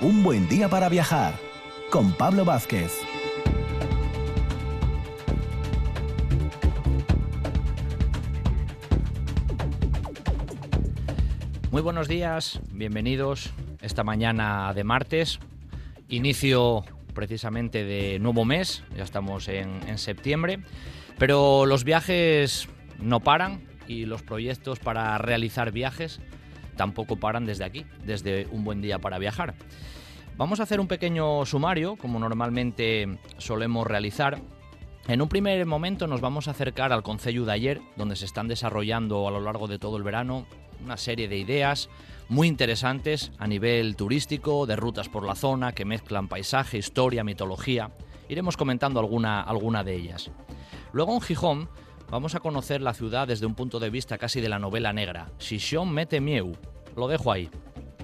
Un buen día para viajar con Pablo Vázquez. Muy buenos días, bienvenidos esta mañana de martes, inicio precisamente de nuevo mes, ya estamos en, en septiembre, pero los viajes no paran y los proyectos para realizar viajes tampoco paran desde aquí, desde un buen día para viajar. Vamos a hacer un pequeño sumario, como normalmente solemos realizar. En un primer momento nos vamos a acercar al Concello de ayer, donde se están desarrollando a lo largo de todo el verano una serie de ideas muy interesantes a nivel turístico, de rutas por la zona que mezclan paisaje, historia, mitología. Iremos comentando alguna, alguna de ellas. Luego en Gijón vamos a conocer la ciudad desde un punto de vista casi de la novela negra. Shishon mete mieu. Lo dejo ahí.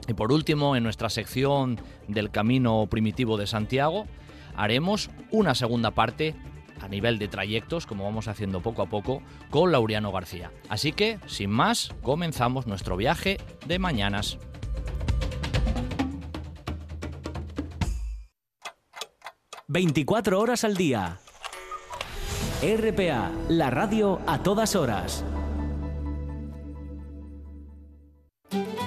Y por último, en nuestra sección del Camino Primitivo de Santiago, haremos una segunda parte a nivel de trayectos, como vamos haciendo poco a poco, con Laureano García. Así que, sin más, comenzamos nuestro viaje de mañanas. ...24 horas al día. RPA, la radio a todas horas.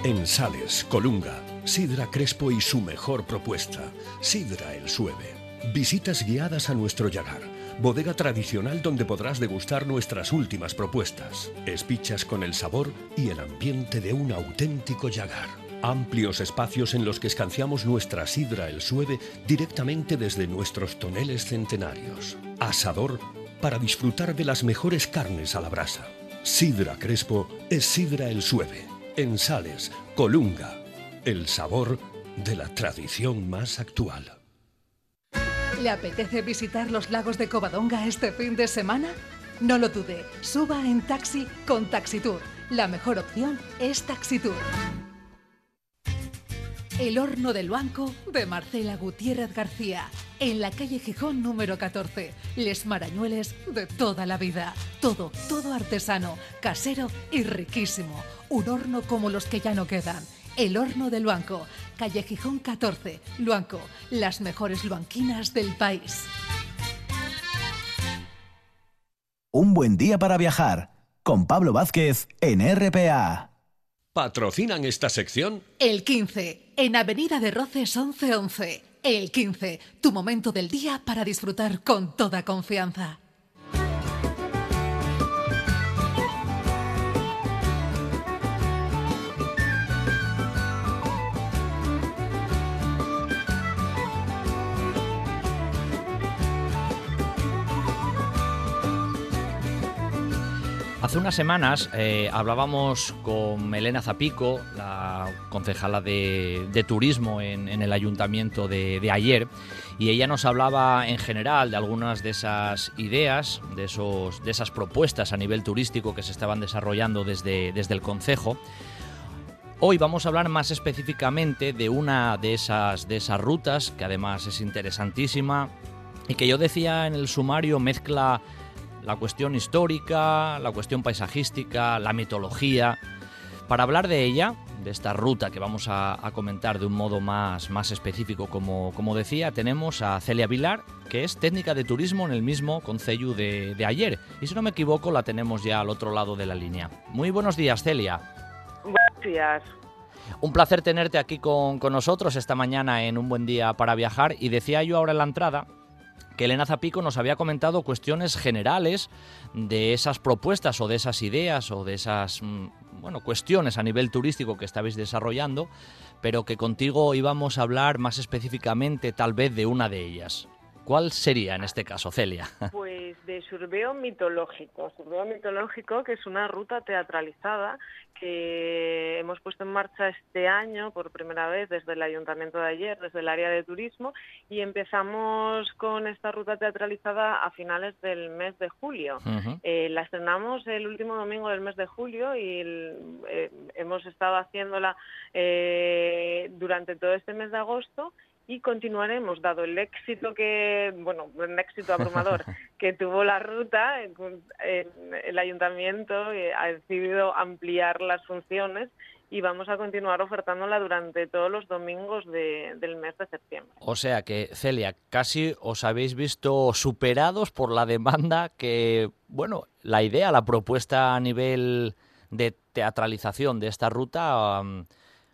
En Sales, Colunga, Sidra Crespo y su mejor propuesta, Sidra el Sueve. Visitas guiadas a nuestro Yagar, bodega tradicional donde podrás degustar nuestras últimas propuestas. Espichas con el sabor y el ambiente de un auténtico Yagar. Amplios espacios en los que escanciamos nuestra sidra el sueve directamente desde nuestros toneles centenarios. Asador para disfrutar de las mejores carnes a la brasa. Sidra Crespo es sidra el sueve en Sales, Colunga, el sabor de la tradición más actual. ¿Le apetece visitar los lagos de Covadonga este fin de semana? No lo dude, suba en taxi con Taxitour. La mejor opción es Taxitour. El horno del banco de Marcela Gutiérrez García, en la calle Gijón número 14. Les marañueles de toda la vida. Todo, todo artesano, casero y riquísimo. Un horno como los que ya no quedan. El horno del Luanco, calle Gijón 14, Luanco, las mejores luanquinas del país. Un buen día para viajar con Pablo Vázquez en RPA. ¿Patrocinan esta sección? El 15, en Avenida de Roces 1111. El 15, tu momento del día para disfrutar con toda confianza. Hace unas semanas eh, hablábamos con Elena Zapico, la concejala de, turismo en, en, el ayuntamiento de, de, ayer, y ella nos hablaba en general de algunas de esas ideas, de, esos, de esas propuestas a nivel turístico que se estaban desarrollando desde, desde el concejo. Hoy vamos a hablar más específicamente de una de esas, de esas rutas, que además es interesantísima, y que yo decía en el sumario mezcla la cuestión histórica, la cuestión paisajística, la mitología. Para hablar de ella, de esta ruta que vamos a, a comentar de un modo más, más específico, como, como, decía, tenemos a Celia Vilar, que es técnica de turismo en el mismo Concello de, de ayer. Y si no me equivoco, la tenemos ya al otro lado de la línea. Muy buenos días, Celia. Buenos días. Un placer tenerte aquí con, con nosotros esta mañana en un buen día para viajar. Y decía yo ahora en la entrada que Elena Zapico nos había comentado cuestiones generales de esas propuestas o de esas ideas o de esas bueno, cuestiones a nivel turístico que estabais desarrollando, pero que contigo íbamos a hablar más específicamente tal vez de una de ellas. ¿Cuál sería en este caso, Celia? Pues de Surbeo Mitológico. Surbeo Mitológico, que es una ruta teatralizada que hemos puesto en marcha este año por primera vez desde el ayuntamiento de ayer, desde el área de turismo, y empezamos con esta ruta teatralizada a finales del mes de julio. Uh -huh. eh, la estrenamos el último domingo del mes de julio y el, eh, hemos estado haciéndola eh, durante todo este mes de agosto y continuaremos, dado el éxito que, bueno, un éxito abrumador que tuvo la ruta, el ayuntamiento eh, ha decidido ampliar las funciones y vamos a continuar ofertándola durante todos los domingos del mes de septiembre. O sea que, Celia, casi os habéis visto superados por la demanda que, bueno, la idea, la propuesta a nivel de teatralización de esta ruta,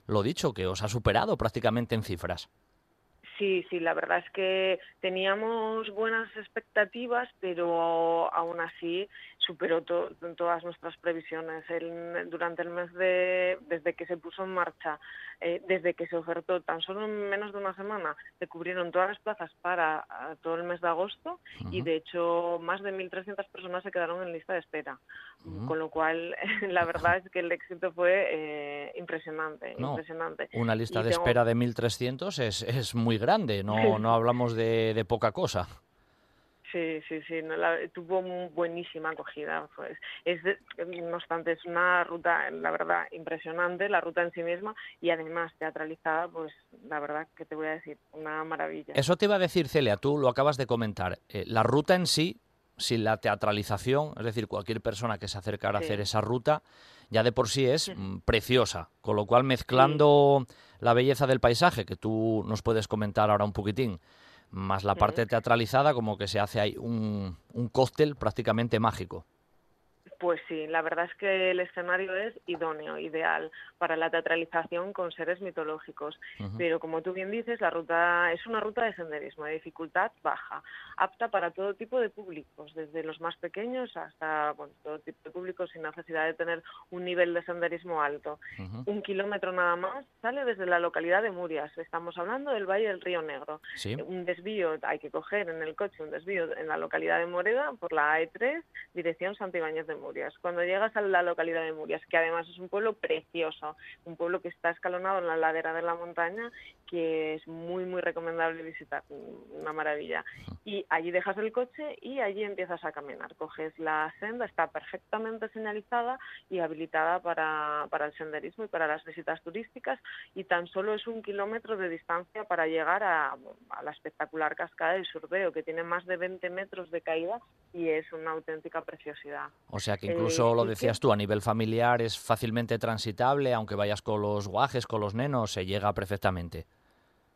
lo dicho, que os ha superado prácticamente en cifras. Sí, sí, la verdad es que teníamos buenas expectativas, pero aún así superó todas nuestras previsiones. durante el mes de, desde que se puso en marcha, eh, desde que se ofertó, tan solo en menos de una semana, se cubrieron todas las plazas para todo el mes de agosto y de hecho más de 1.300 personas se quedaron en lista de espera. Con lo cual, la verdad es que el éxito fue eh, impresionante, impresionante. Una lista de espera de 1.300 es, es muy grande, no, no hablamos de, de poca cosa. Sí, sí, sí, tuvo buenísima acogida. Pues, es no obstante, es una ruta, la verdad, impresionante, la ruta en sí misma, y además teatralizada, pues la verdad que te voy a decir, una maravilla. Eso te iba a decir, Celia, tú lo acabas de comentar. Eh, la ruta en sí, sin la teatralización, es decir, cualquier persona que se acercara a hacer esa ruta, ya de por sí es mm, preciosa. Con lo cual, mezclando la belleza del paisaje, que tú nos puedes comentar ahora un poquitín, más la parte teatralizada, como que se hace ahí un, un cóctel prácticamente mágico. Pues sí, la verdad es que el escenario es idóneo, ideal para la teatralización con seres mitológicos. Pero como tú bien dices, la ruta es una ruta de senderismo de dificultad baja, apta para todo tipo de públicos, desde los más pequeños hasta todo tipo de públicos sin necesidad de tener un nivel de senderismo alto. Un kilómetro nada más sale desde la localidad de Murias. Estamos hablando del Valle del Río Negro. Un desvío hay que coger en el coche, un desvío en la localidad de Moreda por la A3, dirección Santibáñez de Murias. Cuando llegas a la localidad de Murias, que además es un pueblo precioso, un pueblo que está escalonado en la ladera de la montaña, que es muy, muy recomendable visitar, una maravilla. Y allí dejas el coche y allí empiezas a caminar. Coges la senda, está perfectamente señalizada y habilitada para, para el senderismo y para las visitas turísticas y tan solo es un kilómetro de distancia para llegar a, a la espectacular cascada del Surbeo, que tiene más de 20 metros de caída y es una auténtica preciosidad. O sea que incluso eh, lo decías tú, a nivel familiar es fácilmente transitable, aunque vayas con los guajes, con los nenos, se llega perfectamente.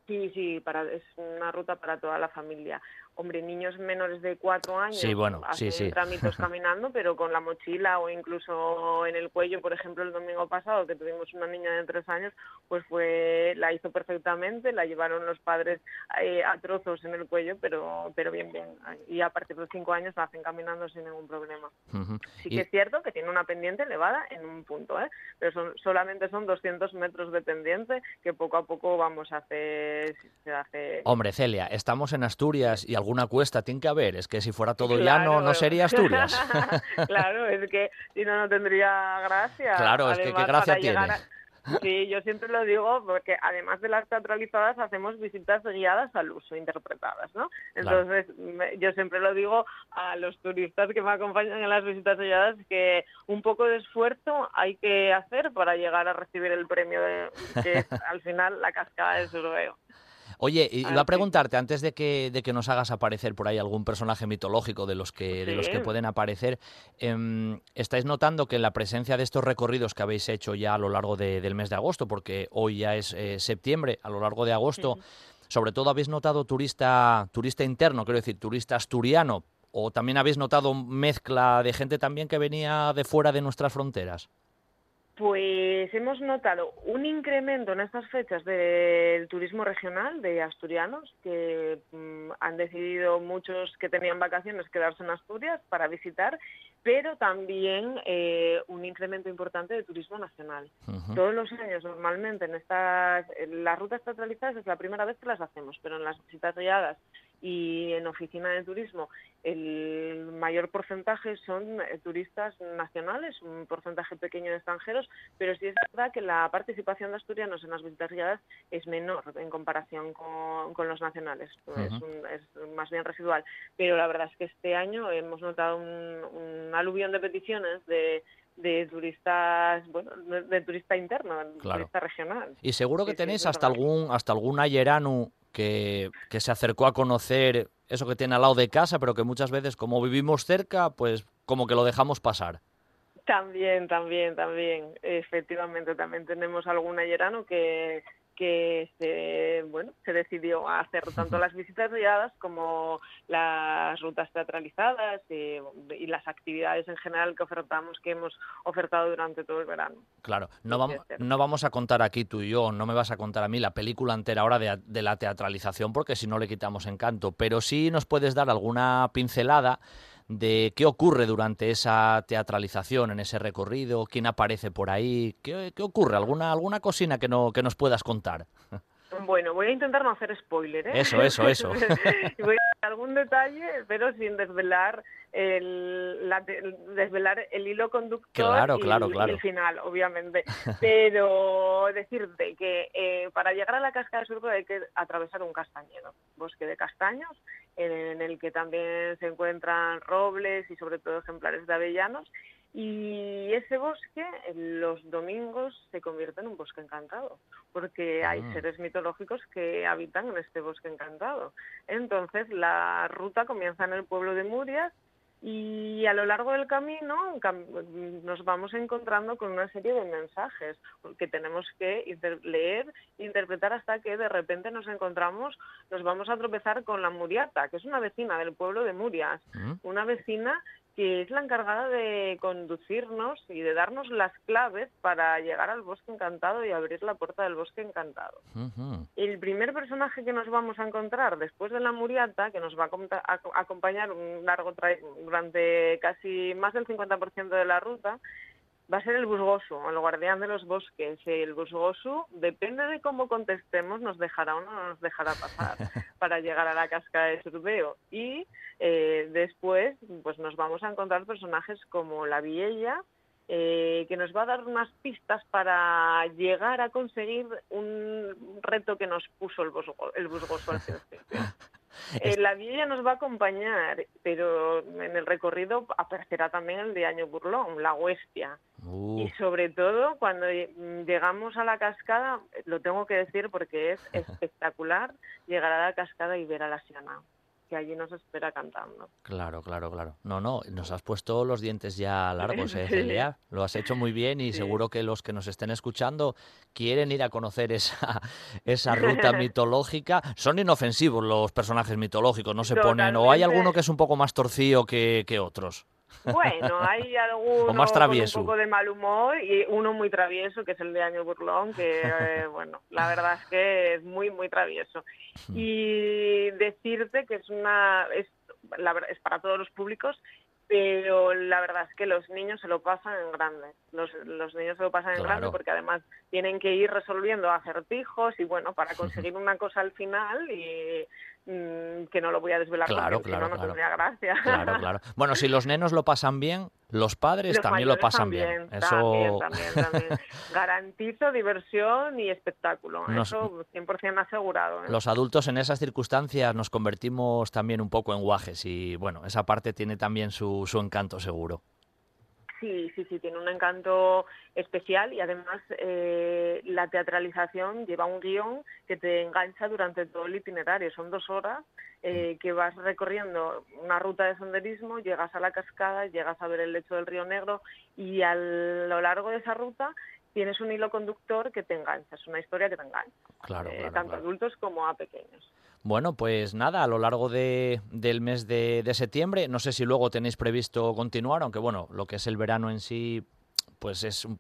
Sí, sí, para, es una ruta para toda la familia hombre, niños menores de cuatro años sí, bueno, hacen sí, trámites caminando, pero con la mochila o incluso en el cuello, por ejemplo, el domingo pasado que tuvimos una niña de tres años, pues fue la hizo perfectamente, la llevaron los padres eh, a trozos en el cuello, pero pero bien, bien. Y a partir de los cinco años la hacen caminando sin ningún problema. Sí que es cierto que tiene una pendiente elevada en un punto, ¿eh? pero son, solamente son 200 metros de pendiente que poco a poco vamos a hacer... Se hace... Hombre, Celia, estamos en Asturias y alguna cuesta tiene que haber. Es que si fuera todo llano no sería Asturias. claro, es que si no, no tendría gracia. Claro, es que qué gracia tiene. Sí, yo siempre lo digo porque además de las teatralizadas hacemos visitas guiadas al uso, interpretadas, ¿no? Entonces yo siempre lo digo a los turistas que me acompañan en las visitas guiadas que un poco de esfuerzo hay que hacer para llegar a recibir el premio de, que es al final la cascada del Surbeo. Oye, iba a preguntarte, antes de que, de que nos hagas aparecer por ahí algún personaje mitológico de los que, de los que pueden aparecer, em, ¿estáis notando que la presencia de estos recorridos que habéis hecho ya a lo largo del mes de agosto, porque hoy ya es eh, septiembre, a lo largo de agosto, sobre todo habéis notado turista, turista interno, quiero decir, turista asturiano, o también habéis notado mezcla de gente también que venía de fuera de nuestras fronteras? Pues hemos notado un incremento en estas fechas del turismo regional de asturianos que mm, han decidido muchos que tenían vacaciones quedarse en Asturias para visitar, pero también eh, un incremento importante de turismo nacional. Todos los años normalmente en estas las rutas teatralizadas es la primera vez que las hacemos, pero en las visitas guiadas y en oficina de turismo el mayor porcentaje son eh, turistas nacionales, un porcentaje pequeño de extranjeros, pero sí es verdad que la participación de asturianos en las visitas guiadas es menor en comparación con, los nacionales, es, más bien residual. Pero la verdad es que este año hemos notado un, aluvión de peticiones de, turistas, bueno, de, turista interno, turista regional. Y seguro que tenéis hasta algún hasta algún ayerano que, que se acercó a conocer eso que tiene al lado de casa, pero que muchas veces como vivimos cerca, pues como que lo dejamos pasar. También, también, también. Efectivamente, también tenemos algún ayerano que, que se, bueno, se decidió hacer tanto las visitas guiadas como las rutas teatralizadas y, y, las actividades en general que ofertamos, que hemos ofertado durante todo el verano. Claro, no vamos, no vamos a contar aquí tú y yo, no me vas a contar a mí la película entera ahora de, de la teatralización porque si no le quitamos encanto, pero sí nos puedes dar alguna pincelada de qué ocurre durante esa teatralización, en ese recorrido, quién aparece por ahí, qué, qué ocurre, alguna, alguna cosina que, no, que nos puedas contar. Bueno, voy a intentar no hacer spoiler, ¿eh? Eso, eso, eso. voy a dar algún detalle, pero sin desvelar el, la, desvelar el hilo conductor claro, y, claro, y, el final, obviamente. Pero decirte que eh, para llegar a la cascada de Surco hay que atravesar un castañero, bosque de castaños, en el que también se encuentran robles y sobre todo ejemplares de avellanos. Y ese bosque los domingos se convierte en un bosque encantado, porque hay Ah. seres mitológicos que habitan en este bosque encantado. Entonces la ruta comienza en el pueblo de Murias y a lo largo del camino cam- nos vamos encontrando con una serie de mensajes que tenemos que inter- leer e interpretar hasta que de repente nos encontramos, nos vamos a tropezar con la Muriata, que es una vecina del pueblo de Murias, ¿Mm? una vecina que es la encargada de conducirnos y de darnos las claves para llegar al bosque encantado y abrir la puerta del bosque encantado. El primer personaje que nos vamos a encontrar después de la muriata, que nos va a, a- a acompañar un largo tra- durante casi más del 50% de la ruta, va a ser el busgoso, el guardián de los bosques. El busgoso, depende de cómo contestemos, nos dejará o no nos dejará pasar para llegar a la cascada de Surbeo. Y eh, después, pues nos vamos a encontrar personajes como la Viella, eh, que nos va a dar unas pistas para llegar a conseguir un reto que nos puso el, busgo- el busgoso al principio. Eh, la Viella nos va a acompañar, pero en el recorrido aparecerá también el de Año Burlón, la Huestia. Uh, Y sobre todo cuando ll- llegamos a la cascada, lo tengo que decir porque es espectacular llegar a la cascada y ver a la Siana, que allí nos espera cantando. claro, claro, claro. No, no, nos has puesto los dientes ya largos, ¿eh. Celia? Lo has hecho muy bien y Sí. seguro que los que nos estén escuchando quieren ir a conocer esa, esa ruta mitológica. Son inofensivos los personajes mitológicos, no se ponen... O hay alguno que es un poco más torcido que, que otros. Bueno, hay alguno más travieso. con un poco de mal humor y uno muy travieso, que es el de Año Burlón, que, eh, bueno, la verdad es que es muy, muy travieso. Y decirte que es una... Es, la es para todos los públicos, pero la verdad es que los niños se lo pasan en grande. Los, los niños se lo pasan en grande porque además tienen que ir resolviendo acertijos y bueno, para conseguir una cosa al final y que no lo voy a desvelar Claro, porque claro, no, no claro. tendría gracia. Claro, claro. Bueno, si los nenos lo pasan bien, los padres Los también lo pasan también, bien. Eso También, también, también. Garantizo diversión y espectáculo. Nos- Eso 100% asegurado. ¿eh? los adultos en esas circunstancias nos convertimos también un poco en guajes y bueno, esa parte tiene también su, su encanto seguro. Sí, sí, sí, tiene un encanto especial y además eh, la teatralización lleva un guion que te engancha durante todo el itinerario. Son dos horas eh, que vas recorriendo una ruta de senderismo, llegas a la cascada, llegas a ver el lecho del río Negro y a lo largo de esa ruta tienes un hilo conductor que te engancha, es una historia que te engancha, Claro, eh, claro, tanto claro. a adultos como a pequeños. Bueno, pues nada, a lo largo de- del mes de, de septiembre, no sé si luego tenéis previsto continuar, aunque bueno, lo que es el verano en sí, pues es un-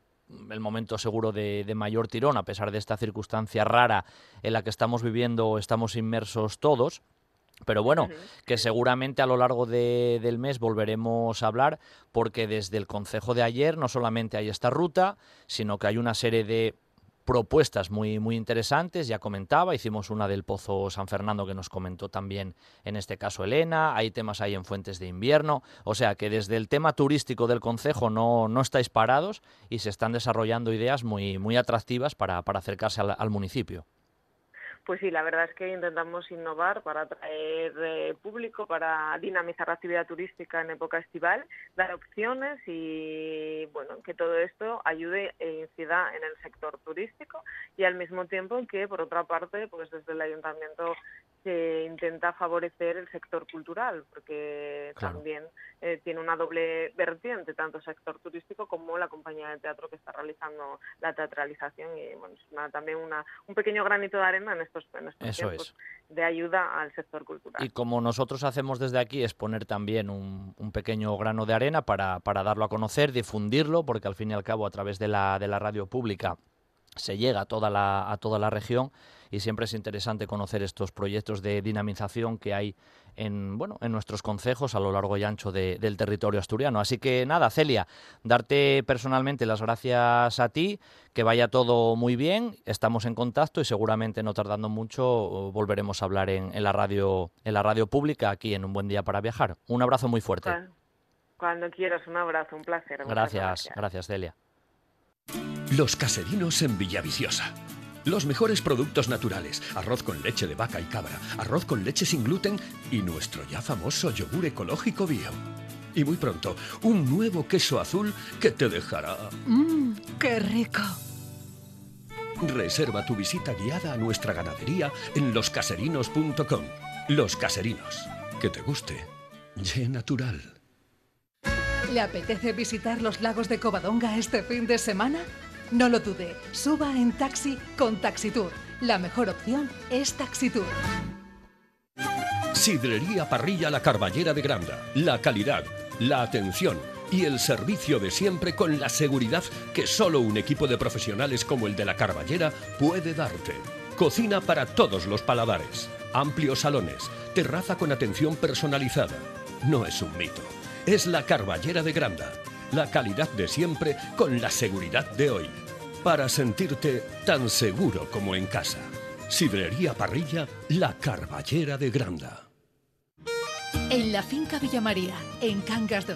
el momento seguro de, de mayor tirón, a pesar de esta circunstancia rara en la que estamos viviendo, estamos inmersos todos. Pero bueno, que seguramente a lo largo de- del mes volveremos a hablar, porque desde el consejo de ayer no solamente hay esta ruta, sino que hay una serie de propuestas muy, muy interesantes, ya comentaba, hicimos una del Pozo San Fernando que nos comentó también en este caso Elena, hay temas ahí en Fuentes de Invierno, o sea que desde el tema turístico del Concejo no, no estáis parados y se están desarrollando ideas muy, muy atractivas para, para acercarse al, al municipio. Pues sí, la verdad es que intentamos innovar para atraer eh, público, para dinamizar la actividad turística en época estival, dar opciones y bueno, que todo esto ayude e incida en el sector turístico y al mismo tiempo que por otra parte, pues desde el ayuntamiento se intenta favorecer el sector cultural, porque también eh, tiene una doble vertiente, tanto el sector turístico como la compañía de teatro que está realizando la teatralización. Y bueno, es también una, un pequeño granito de arena en estos, tiempos de ayuda al sector cultural. Y como nosotros hacemos desde aquí es poner también un, pequeño grano de arena para, para darlo a conocer, difundirlo, porque al fin y al cabo a través de la, de la radio pública se llega a toda la, a toda la región y siempre es interesante conocer estos proyectos de dinamización que hay en, bueno, en nuestros concejos a lo largo y ancho del territorio asturiano. Así que nada, Celia, darte personalmente las gracias a ti, que vaya todo muy bien, estamos en contacto y seguramente no tardando mucho volveremos a hablar en, la radio en la radio pública aquí en Un Buen Día para Viajar. Un abrazo muy fuerte. Cuando, quieras, un abrazo, un placer. Gracias, gracias, gracias Celia. Los caserinos en Villaviciosa. Los mejores productos naturales, arroz con leche de vaca y cabra, arroz con leche sin gluten y nuestro ya famoso yogur ecológico bio. Y muy pronto, un nuevo queso azul que te dejará... ¡Mmm, qué rico! Reserva tu visita guiada a nuestra ganadería en loscaserinos.com. Los Caserinos. Que te guste. Ye natural. ¿Le apetece visitar los lagos de Covadonga este fin de semana? No lo dude, suba en taxi con Taxitour. La mejor opción es Taxitour. Sidrería Parrilla La Carballera de Granda. La calidad, la atención y el servicio de siempre con la seguridad que solo un equipo de profesionales como el de La Carballera puede darte. Cocina para todos los paladares. Amplios salones. Terraza con atención personalizada. No es un mito. Es La Carballera de Granda la calidad de siempre con la seguridad de hoy. Para sentirte tan seguro como en casa. Sidrería Parrilla, la Carballera de Granda. En la finca Villa María, en Cangas de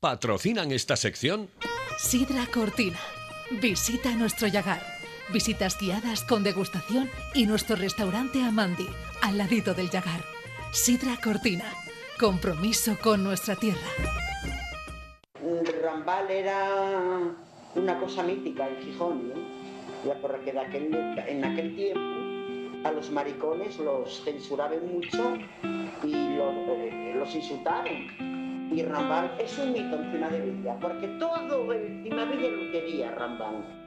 ¿Patrocinan esta sección? Sidra Cortina. Visita nuestro Yagar. Visitas guiadas con degustación y nuestro restaurante Amandi, al ladito del Yagar. Sidra Cortina. Compromiso con nuestra tierra. Rambal era una cosa mítica en Gijón, ¿no? Ya porque en aquel tiempo a los maricones los censuraban mucho y los, eh, los insultaron y Rambán es un mito encima de Villa, porque todo encima de Villa lo quería Rambán.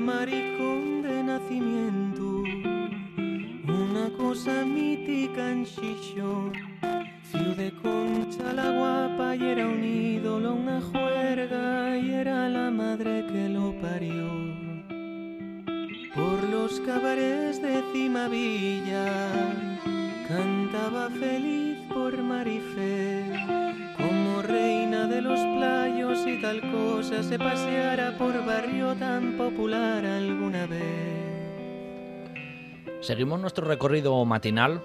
Maricón de nacimiento, una cosa mítica en Chichón de Concha la guapa y era un ídolo, una juerga y era la madre que lo parió. Por los cabarets de Cimavilla cantaba feliz por Marifé, como reina de los playos y tal cosa se paseara por barrio tan popular alguna vez. Seguimos nuestro recorrido matinal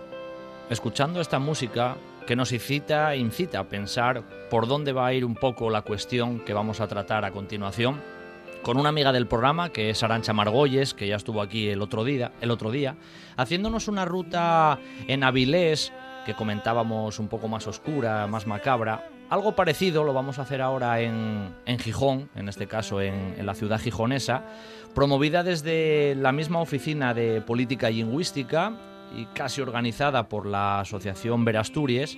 escuchando esta música que nos incita, incita a pensar por dónde va a ir un poco la cuestión que vamos a tratar a continuación con una amiga del programa que es Arancha Margolles, que ya estuvo aquí el otro día, el otro día haciéndonos una ruta en Avilés que comentábamos un poco más oscura, más macabra. Algo parecido lo vamos a hacer ahora en, Gijón, en este caso en, en la ciudad gijonesa, promovida desde la misma oficina de política lingüística y casi organizada por la Asociación Verasturies,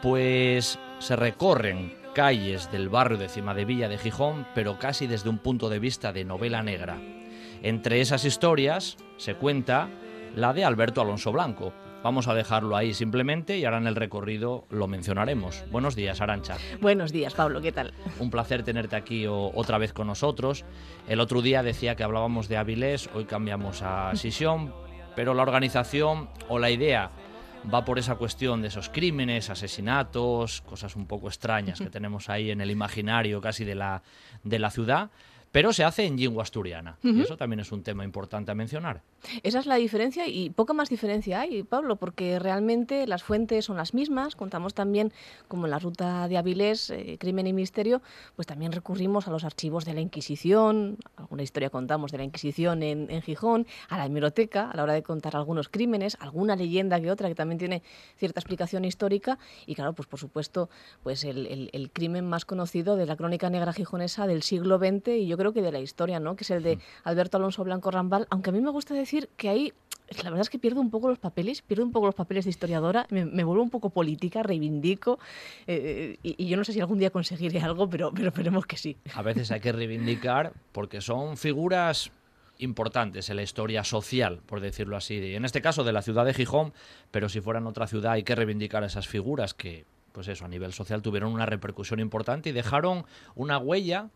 pues se recorren calles del barrio de Cima de Villa de Gijón, pero casi desde un punto de vista de novela negra. Entre esas historias se cuenta la de Alberto Alonso Blanco. Vamos a dejarlo ahí simplemente y ahora en el recorrido lo mencionaremos. Buenos días, Arancha. Buenos días, Pablo, ¿qué tal? Un placer tenerte aquí otra vez con nosotros. El otro día decía que hablábamos de Avilés, hoy cambiamos a Sisión, pero la organización o la idea va por esa cuestión de esos crímenes, asesinatos, cosas un poco extrañas que tenemos ahí en el imaginario casi de la, de la ciudad pero se hace en lengua asturiana. Y eso también es un tema importante a mencionar. Esa es la diferencia y poca más diferencia hay, Pablo, porque realmente las fuentes son las mismas. Contamos también, como en la ruta de Avilés, eh, Crimen y Misterio, pues también recurrimos a los archivos de la Inquisición, alguna historia contamos de la Inquisición en, en Gijón, a la hemeroteca a la hora de contar algunos crímenes, alguna leyenda que otra que también tiene cierta explicación histórica y claro, pues por supuesto, pues el, el, el crimen más conocido de la crónica negra gijonesa del siglo XX y yo creo que de la historia, ¿no? que es el de mm. Alberto Alonso Blanco Rambal, aunque a mí me gusta decir que ahí la verdad es que pierdo un poco los papeles, pierdo un poco los papeles de historiadora, me, vuelvo un poco política, reivindico, eh, y, yo no sé si algún día conseguiré algo, pero, pero esperemos que sí. A veces hay que reivindicar porque son figuras importantes en la historia social, por decirlo así, en este caso de la ciudad de Gijón, pero si fuera en otra ciudad hay que reivindicar esas figuras que, pues eso, a nivel social tuvieron una repercusión importante y dejaron una huella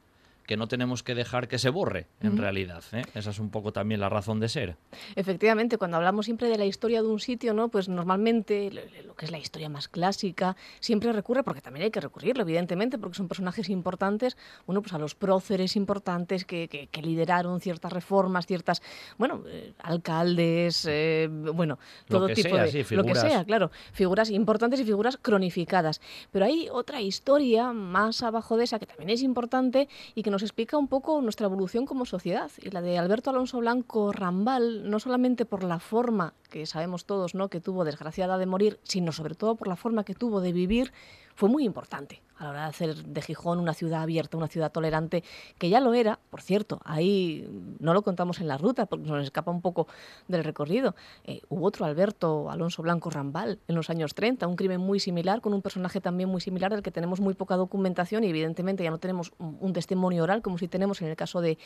que no tenemos que dejar que se borre, en realidad. ¿eh? Esa es un poco también la razón de ser. Efectivamente, cuando hablamos siempre de la historia de un sitio, ¿no? pues normalmente lo que es la historia más clásica siempre recurre, porque también hay que recurrirlo, evidentemente, porque son personajes importantes, bueno, pues a los próceres importantes que, que, lideraron ciertas reformas, ciertas, bueno, eh, alcaldes, eh, bueno, todo tipo de... lo que sea, claro, figuras importantes y figuras cronificadas. Pero hay otra historia más abajo de esa que también es importante y que nos explica un poco nuestra evolución como sociedad. Y la de Alberto Alonso Blanco Rambal, no solamente por la forma que sabemos todos ¿no? que tuvo desgraciada de morir, sino sobre todo por la forma que tuvo de vivir, fue muy importante a la hora de hacer de Gijón una ciudad abierta, una ciudad tolerante, que ya lo era, por cierto, ahí no lo contamos en la ruta porque nos escapa un poco del recorrido. Eh, hubo otro Alberto Alonso Blanco Rambal en los años 30, un crimen muy similar, con un personaje también muy similar del que tenemos muy poca documentación y evidentemente ya no tenemos un, testimonio oral como si tenemos en el caso de,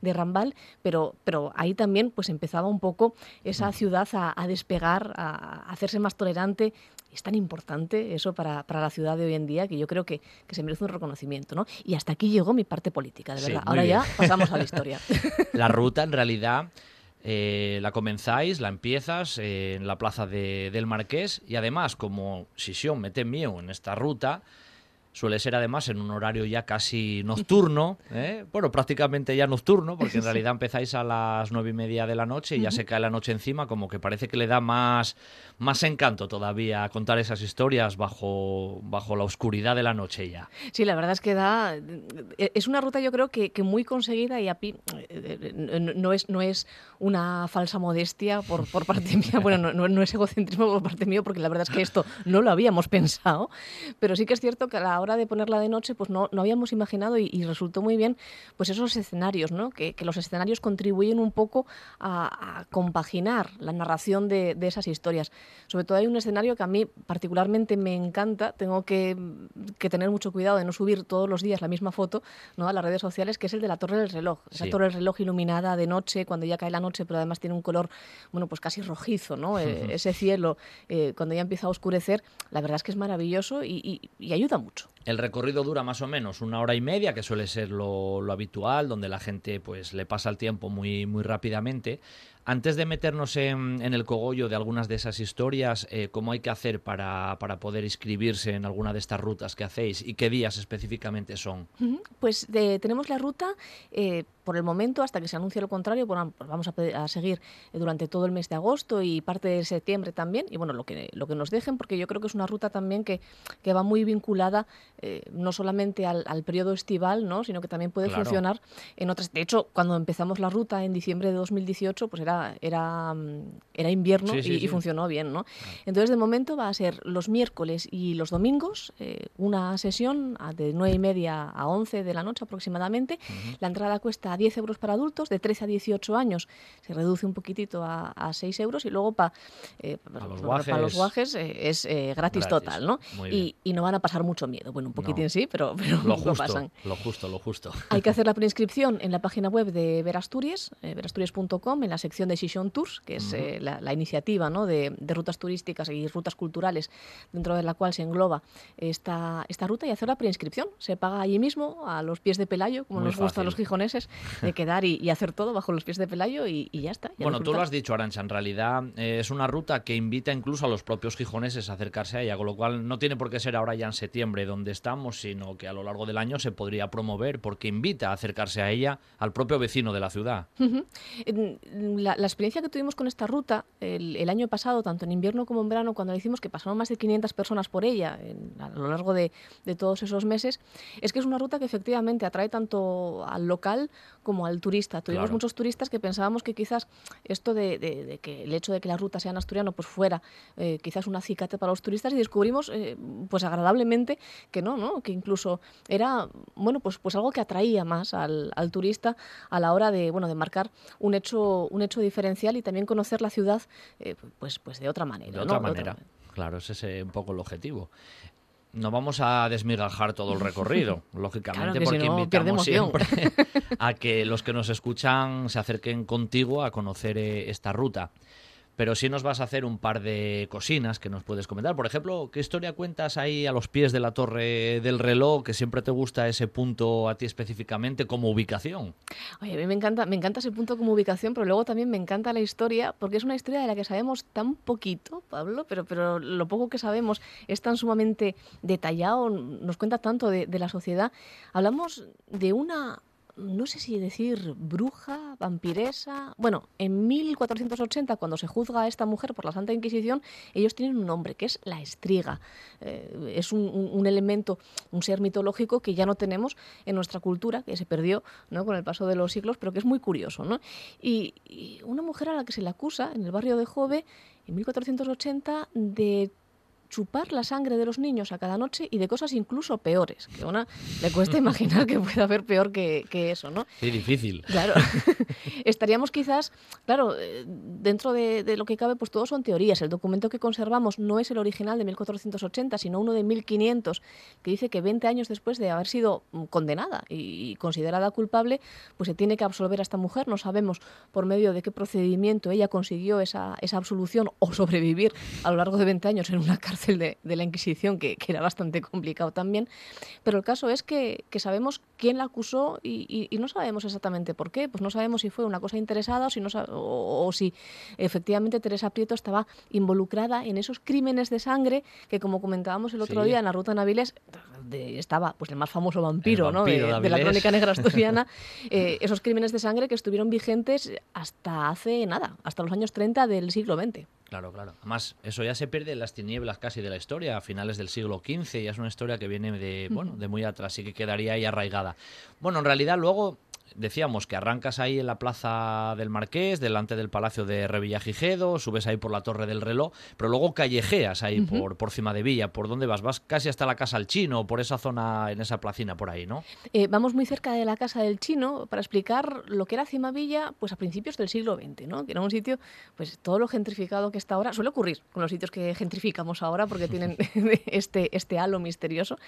de, Rambal, pero, pero ahí también pues empezaba un poco esa ciudad a, a despegar, a hacerse más tolerante es tan importante eso para, para, la ciudad de hoy en día que yo creo que, que, se merece un reconocimiento. ¿no? Y hasta aquí llegó mi parte política, de verdad. Ahora ya pasamos a la historia. La ruta, en realidad, eh, la comenzáis, la empiezas en la plaza de, del Marqués y además, como Sisión mete miedo en esta ruta, suele ser además en un horario ya casi nocturno, ¿eh? bueno, prácticamente ya nocturno, porque en realidad empezáis a las nueve y media de la noche y ya se cae la noche encima, como que parece que le da más, más encanto todavía contar esas historias bajo, bajo la oscuridad de la noche ya. Sí, la verdad es que da... Es una ruta yo creo que, muy conseguida y a pi, no, es, no es una falsa modestia por, por parte mía, bueno, no, no, es egocentrismo por parte mía, porque la verdad es que esto no lo habíamos pensado, pero sí que es cierto que a la hora de ponerla de noche, pues no, no habíamos imaginado y, resultó muy bien, pues esos escenarios, ¿no? Que, los escenarios contribuyen un poco a, compaginar la narración de, esas historias. Sobre todo hay un escenario que a mí particularmente me encanta, tengo que, tener mucho cuidado de no subir todos los días la misma foto ¿no? a las redes sociales, que es el de la Torre del Reloj. Esa Torre del Reloj iluminada de noche, cuando ya cae la noche, pero además tiene un color, bueno, pues casi rojizo, ¿no? Eh, ese cielo, eh, cuando ya empieza a oscurecer, la verdad es que es maravilloso y ayuda mucho. El recorrido dura más o menos una hora y media, que suele ser lo, habitual, donde la gente pues le pasa el tiempo muy, muy rápidamente. Antes de meternos en, el cogollo de algunas de esas historias, eh, ¿cómo hay que hacer para, poder inscribirse en alguna de estas rutas que hacéis y qué días específicamente son? Pues tenemos la ruta, eh, por el momento, hasta que se anuncie lo contrario, pues vamos a, seguir eh, durante todo el mes de agosto y parte de septiembre también, y bueno, lo que, lo que nos dejen, porque yo creo que es una ruta también que, que va muy vinculada no solamente al, periodo estival, ¿no? sino que también puede funcionar en otras. De hecho, cuando empezamos la ruta en diciembre de 2018, pues era era, era, invierno y, funcionó bien, ¿no? Entonces, de momento va a ser los miércoles y los domingos, eh, una sesión de 9 y media a 11 de la noche aproximadamente. La entrada cuesta 10 euros para adultos, de 13 a 18 años se reduce un poquitito a, a 6 euros y luego eh, para, los, guajes, eh, es gratis, total, ¿no? Y, y, no van a pasar mucho miedo. Bueno, un poquitín sí, pero, pero lo justo, pasan. Lo justo, lo justo. Hay que hacer la preinscripción en la página web de Verasturias, verasturias.com, en la sección organización de Xixón Tours, que es eh, la, la iniciativa ¿no? de, de rutas turísticas y rutas culturales dentro de la cual se engloba esta, esta ruta y hacer la preinscripción. Se paga allí mismo, a los pies de Pelayo, como Muy nos gusta a los gijoneses, de quedar y, y hacer todo bajo los pies de Pelayo y, y ya está. ya Bueno, tú lo has dicho, Arancha, en realidad eh, es una ruta que invita incluso a los propios gijoneses a acercarse a ella, con lo cual no tiene por qué ser ahora ya en septiembre donde estamos, sino que a lo largo del año se podría promover porque invita a acercarse a ella al propio vecino de la ciudad. La, la experiencia que tuvimos con esta ruta el, año pasado, tanto en invierno como en verano, cuando la hicimos, que pasaron más de 500 personas por ella a lo largo de todos esos meses, es que es una ruta que efectivamente atrae tanto al local como al turista. Tuvimos Claro. muchos turistas que pensábamos que quizás esto de, de- de que el hecho de que la ruta sea en asturiano pues fuera eh, quizás un acicate para los turistas y descubrimos eh, pues agradablemente que no, ¿no? que incluso era bueno pues pues algo que atraía más al, al turista a la hora de bueno de marcar un hecho un hecho diferencial y también conocer la ciudad eh, pues pues de otra manera De ¿no? otra manera. Claro, ese es un poco el objetivo. No vamos a desmigajar todo el recorrido, lógicamente, Claro que si porque no, invitamos siempre a que los que nos escuchan se acerquen contigo a conocer eh, esta ruta. Pero sí nos vas a hacer un par de cosinas que nos puedes comentar. Por ejemplo, ¿qué historia cuentas ahí a los pies de la torre del reloj? Que siempre te gusta ese punto a ti específicamente como ubicación. Oye, a mí me encanta, me encanta ese punto como ubicación, pero luego también me encanta la historia, porque es una historia de la que sabemos tan poquito, Pablo, pero, pero lo poco que sabemos es tan sumamente detallado, nos cuenta tanto de la sociedad. Hablamos de una, no sé si decir bruja, vampiresa. Bueno, en 1480, cuando se juzga a esta mujer por la Santa Inquisición, ellos tienen un nombre, que es la estriga. Eh, es un, elemento, un ser mitológico que ya no tenemos en nuestra cultura, que se perdió ¿no? con el paso de los siglos, pero que es muy curioso. ¿no? Y, y una mujer a la que se le acusa en el barrio de Jove, en 1480, de chupar la sangre de los niños a cada noche y de cosas incluso peores, que a una le cuesta imaginar que pueda haber peor que, que eso, ¿no? Sí, difícil. Claro, estaríamos quizás, claro, eh, dentro de, de lo que cabe, pues todos son teorías. El documento que conservamos no es el original de 1480, sino uno de 1500, que dice que 20 años después de haber sido mm, condenada y, y considerada culpable, pues se tiene que absolver a esta mujer. No sabemos por medio de qué procedimiento ella consiguió esa, esa absolución o sobrevivir a lo largo de 20 años en una cárcel de, de la Inquisición, que, que era bastante complicado también. Pero el caso es que, que sabemos quién la acusó y, y- y no sabemos exactamente por qué. Pues no sabemos si fue una cosa interesada o si, no, o, o si efectivamente Teresa Prieto estaba involucrada en esos crímenes de sangre que, como comentábamos el otro Sí. día en la ruta Naviles, de- estaba pues el más famoso vampiro, ¿no? vampiro de, de de la crónica negra asturiana. eh, esos crímenes de sangre que estuvieron vigentes hasta hace nada, hasta los años 30 del siglo XX. Claro, claro. Además, eso ya se pierde en las tinieblas casi de la historia, a finales del siglo XV, ya es una historia que viene de, bueno, de muy atrás y que quedaría ahí arraigada. Bueno, en realidad luego decíamos que arrancas ahí en la plaza del Marqués, delante del Palacio de Revillagigedo, subes ahí por la Torre del Reloj, pero luego callejeas ahí por, por cima de Villa. ¿Por dónde vas? Vas casi hasta la Casa al Chino, por esa zona, en esa placina por ahí, ¿no? Eh, vamos muy cerca de la casa del chino para explicar lo que era Cimavilla pues a principios del siglo XX, ¿no? que era un sitio, pues todo lo gentrificado que está ahora, suele ocurrir con los sitios que gentrificamos ahora porque tienen este, este halo misterioso.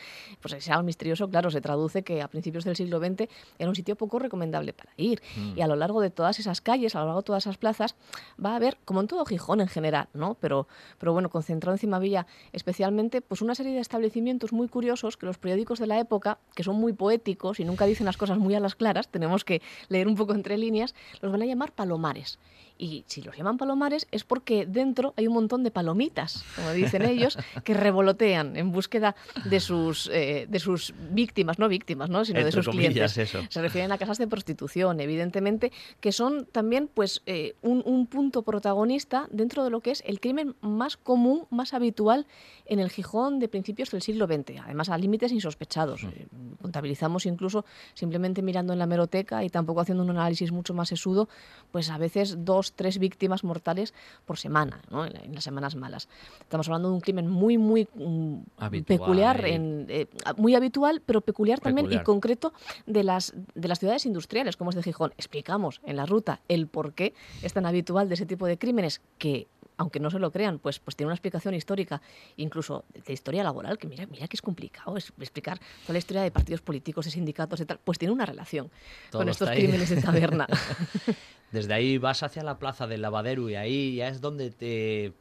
Pues ese halo misterioso, claro, se traduce que a principios del siglo XX era un sitio poco recomendable para ir. Y a lo largo de todas esas calles, a lo largo de todas esas plazas, va a haber, como en todo Gijón en general, ¿no? pero, pero bueno, concentrado en Cimavilla especialmente, pues una serie de establecimientos muy curiosos que los periódicos de la época, que son muy poéticos y nunca dicen las cosas muy a las claras, tenemos que leer un poco entre líneas, los van a llamar palomares. Y si los llaman palomares es porque dentro hay un montón de palomitas, como dicen ellos, que revolotean en búsqueda de sus, eh, de sus víctimas, no víctimas, ¿no? sino de sus comillas, clientes. eso. Se refieren a casas de prostitución, evidentemente, que son también pues, eh, un, un punto protagonista dentro de lo que es el crimen más común, más habitual en el Gijón de principios del siglo XX, además a límites insospechados. Eh, contabilizamos incluso simplemente mirando en la meroteca y tampoco haciendo un análisis mucho más sesudo, pues a veces dos, tres víctimas mortales por semana, ¿no? en, la- en las semanas malas. Estamos hablando de un crimen muy, muy mm, Habitual, peculiar, eh. en, eh, muy habitual, pero peculiar también y concreto de las, de las ciudades industriales, como es de Gijón. Explicamos en la ruta el por qué es tan habitual de ese tipo de crímenes que aunque no se lo crean, pues, pues tiene una explicación histórica, incluso de historia laboral, que mira, mira que es complicado es explicar toda la historia de partidos políticos, de sindicatos, y tal, pues tiene una relación Todo con estos ahí. crímenes de taberna. Desde ahí vas hacia la plaza del lavadero y ahí ya es donde te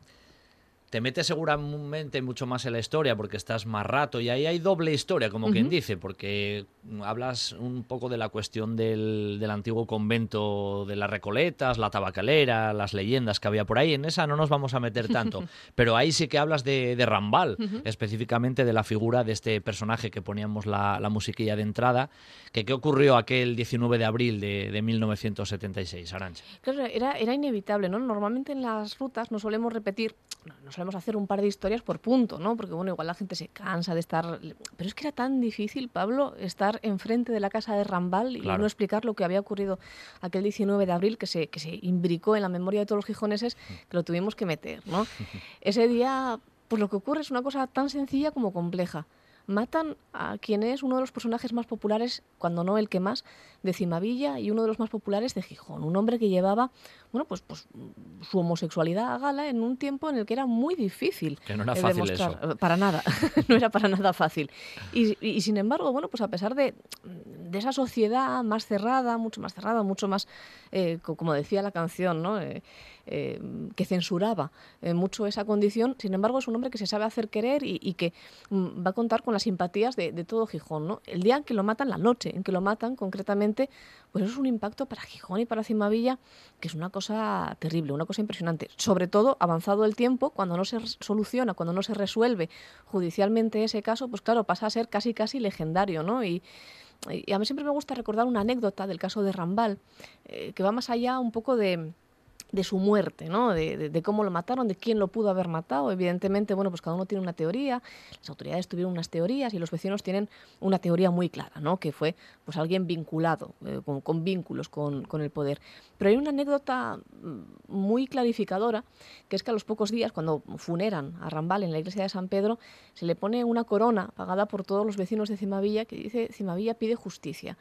te metes seguramente mucho más en la historia porque estás más rato y ahí hay doble historia, como quien dice, porque hablas un poco de la cuestión del, del, antiguo convento de las Recoletas, la tabacalera, las leyendas que había por ahí. En esa no nos vamos a meter tanto, pero ahí sí que hablas de, de Rambal, específicamente de la figura de este personaje que poníamos la, la musiquilla de entrada, que qué ocurrió aquel 19 de abril de, de 1976, Arancha. Claro, era, era inevitable, ¿no? Normalmente en las rutas no solemos repetir, no solemos hacer un par de historias por punto, ¿no? Porque bueno, igual la gente se cansa de estar... Pero es que era tan difícil, Pablo, estar enfrente de la casa de Rambal y Claro. no explicar lo que había ocurrido aquel 19 de abril que se, que se imbricó en la memoria de todos los gijoneses que lo tuvimos que meter, ¿no? Ese día, pues lo que ocurre es una cosa tan sencilla como compleja. Matan a quien es uno de los personajes más populares, cuando no el que más, de Cimavilla y uno de los más populares de Gijón. Un hombre que llevaba, bueno, pues, pues su homosexualidad a gala en un tiempo en el que era muy difícil. Que no era eh, fácil demostrar. eso. Para nada, no era para nada fácil. Y, y- y sin embargo, bueno, pues a pesar de, de esa sociedad más cerrada, mucho más cerrada, mucho más, eh, co- como decía la canción, ¿no? Eh, eh, que censuraba eh, mucho esa condición, sin embargo es un hombre que se sabe hacer querer y, que mm, va a contar con las simpatías de, todo Gijón. ¿no? El día en que lo matan, la noche en que lo matan concretamente, pues es un impacto para Gijón y para Cimavilla que es una cosa terrible, una cosa impresionante. Sobre todo, avanzado el tiempo, cuando no se soluciona, cuando no se resuelve judicialmente ese caso, pues claro, pasa a ser casi casi legendario, ¿no? Y, y a mí siempre me gusta recordar una anécdota del caso de Rambal, eh, que va más allá un poco de de su muerte, ¿no? De, cómo lo mataron, de quién lo pudo haber matado. Evidentemente, bueno, pues cada uno tiene una teoría, las autoridades tuvieron unas teorías y los vecinos tienen una teoría muy clara, ¿no? Que fue pues alguien vinculado, eh, con, con vínculos con, con el poder. Pero hay una anécdota mm, muy clarificadora, que es que a los pocos días, cuando funeran a Rambal en la iglesia de San Pedro, se le pone una corona pagada por todos los vecinos de Cimavilla que dice Cimavilla pide justicia.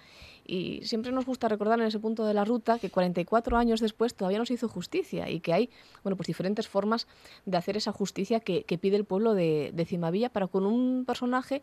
Y siempre nos gusta recordar en ese punto de la ruta que 44 años después todavía no se hizo justicia y que hay bueno, pues diferentes formas de hacer esa justicia que, pide el pueblo de, de Cimavilla para con un personaje,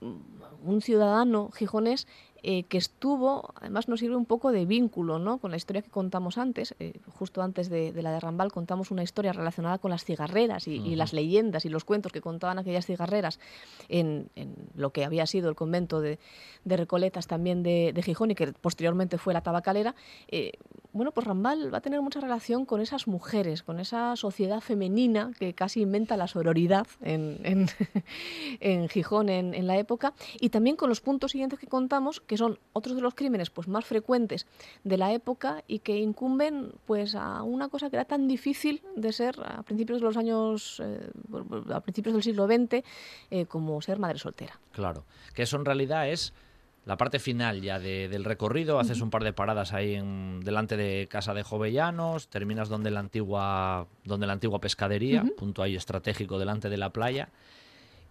un ciudadano gijonés eh, que estuvo, además nos sirve un poco de vínculo ¿no? con la historia que contamos antes, eh, justo antes de, de la de Rambal contamos una historia relacionada con las cigarreras y, y las leyendas y los cuentos que contaban aquellas cigarreras en, en lo que había sido el convento de, de Recoletas también de, de Gijón y que posteriormente fue la tabacalera, eh, bueno, pues Rambal va a tener mucha relación con esas mujeres, con esa sociedad femenina que casi inventa la sororidad en, en, en Gijón en, en la época, y también con los puntos siguientes que contamos, que son otros de los crímenes pues, más frecuentes de la época y que incumben pues, a una cosa que era tan difícil de ser a principios de los años, eh, a principios del siglo XX, eh, como ser madre soltera. Claro, que eso en realidad es la parte final ya de- del recorrido, haces un par de paradas ahí en- delante de Casa de Jovellanos, terminas donde la antigua, donde la antigua pescadería, punto ahí estratégico delante de la playa.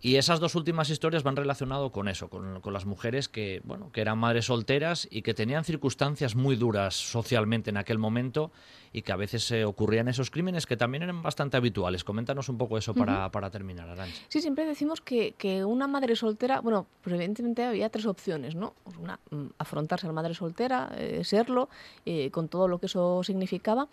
Y esas dos últimas historias van relacionado con eso, con, con las mujeres que, bueno, que eran madres solteras y que tenían circunstancias muy duras socialmente en aquel momento y que a veces se ocurrían esos crímenes que también eran bastante habituales. Coméntanos un poco eso para, para terminar, Arancha. Sí, siempre decimos que, que una madre soltera, bueno, pero evidentemente había tres opciones, ¿no? Pues Una, mm, afrontarse a la madre soltera, eh, serlo, eh, con todo lo que eso significaba,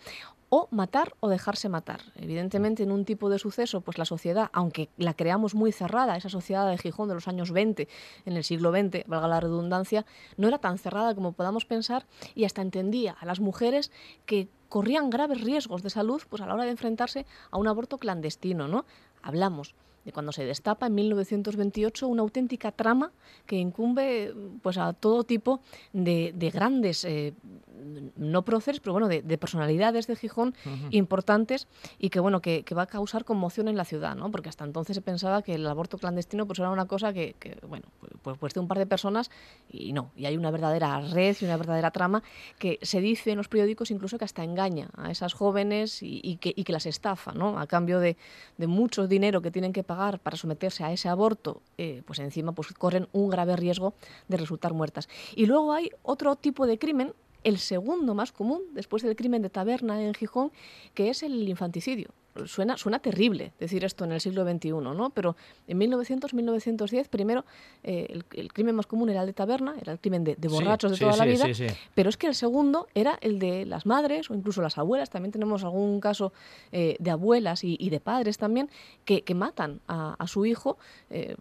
o matar o dejarse matar. Evidentemente, en un tipo de suceso, pues la sociedad, aunque la creamos muy cerrada, esa sociedad de Gijón de los años 20, en el siglo XX, valga la redundancia, no era tan cerrada como podamos pensar y hasta entendía a las mujeres que corrían graves riesgos de salud pues a la hora de enfrentarse a un aborto clandestino, ¿no? Hablamos de cuando se destapa en 1928 una auténtica trama que incumbe pues a todo tipo de, de grandes eh, no próceres, pero bueno, de, de personalidades de Gijón importantes y que bueno, que, que va a causar conmoción en la ciudad, ¿no? Porque hasta entonces se pensaba que el aborto clandestino pues era una cosa que, que, bueno, pues, pues de un par de personas y no, y hay una verdadera red y una verdadera trama que se dice en los periódicos incluso que hasta engaña a esas jóvenes y, y que, y que las estafa, ¿no? A cambio de, de mucho dinero que tienen que pagar para someterse a ese aborto, eh, pues encima pues corren un grave riesgo de resultar muertas. Y luego hay otro tipo de crimen el segundo más común después del crimen de taberna en Gijón, que es el infanticidio. Suena, suena terrible decir esto en el siglo XXI, ¿no? Pero en 1900, 1910, primero, eh, el, crimen más común era el de taberna, era el crimen de, borrachos de toda la vida, pero es que el segundo era el de las madres o incluso las abuelas, también tenemos algún caso eh, de abuelas y, de padres también, que, matan a, su hijo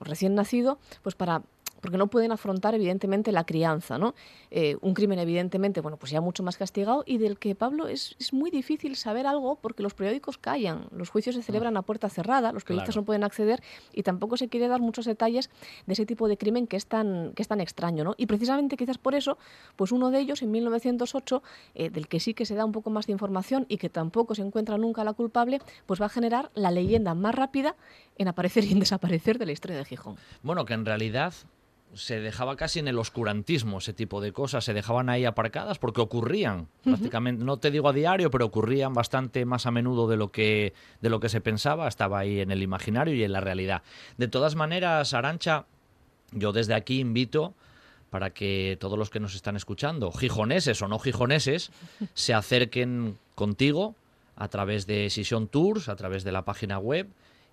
recién nacido, pues para porque no pueden afrontar evidentemente la crianza, ¿no? Eh, un crimen evidentemente, bueno, pues ya mucho más castigado y del que Pablo es, muy difícil saber algo porque los periódicos callan, los juicios se celebran a puerta cerrada, los periodistas no pueden acceder y tampoco se quiere dar muchos detalles de ese tipo de crimen que es tan, que es tan extraño, ¿no? Y precisamente quizás por eso, pues uno de ellos en 1908, eh, del que sí que se da un poco más de información y que tampoco se encuentra nunca la culpable, pues va a generar la leyenda más rápida en aparecer y en desaparecer de la historia de Gijón. Bueno, que en realidad se dejaba casi en el oscurantismo ese tipo de cosas, se dejaban ahí aparcadas porque ocurrían prácticamente, no te digo a diario, pero ocurrían bastante más a menudo de lo que de lo que se pensaba, estaba ahí en el imaginario y en la realidad. De todas maneras, Arancha, yo desde aquí invito para que todos los que nos están escuchando, gijoneses o no gijoneses, se acerquen contigo a través de Session Tours, a través de la página web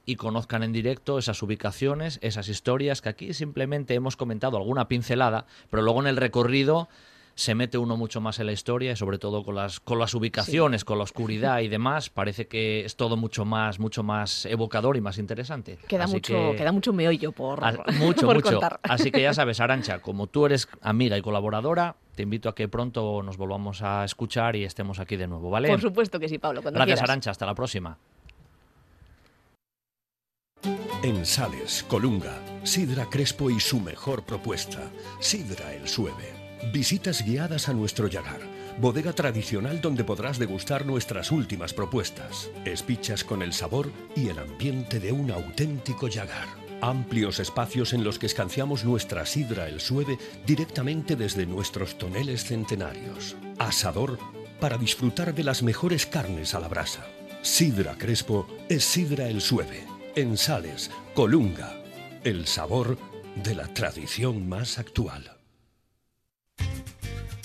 y conozcan en directo esas ubicaciones, esas historias que aquí simplemente hemos comentado alguna pincelada, pero luego en el recorrido se mete uno mucho más en la historia y sobre todo con las con las ubicaciones, con la oscuridad y demás, parece que es todo mucho más mucho más evocador y más interesante. Queda mucho queda mucho meollo por mucho por mucho. Contar. Así que ya sabes, Arancha, como tú eres amiga y colaboradora, te invito a que pronto nos volvamos a escuchar y estemos aquí de nuevo, ¿vale? Por supuesto que sí, Pablo, Gracias, Arancha, hasta la próxima. En Sales, Colunga, Sidra Crespo y su mejor propuesta, Sidra el Sueve. Visitas guiadas a nuestro Yagar, bodega tradicional donde podrás degustar nuestras últimas propuestas. Espichas con el sabor y el ambiente de un auténtico Yagar. Amplios espacios en los que escanciamos nuestra sidra el sueve directamente desde nuestros toneles centenarios. Asador para disfrutar de las mejores carnes a la brasa. Sidra Crespo es sidra el sueve en Sales, Colunga, el sabor de la tradición más actual.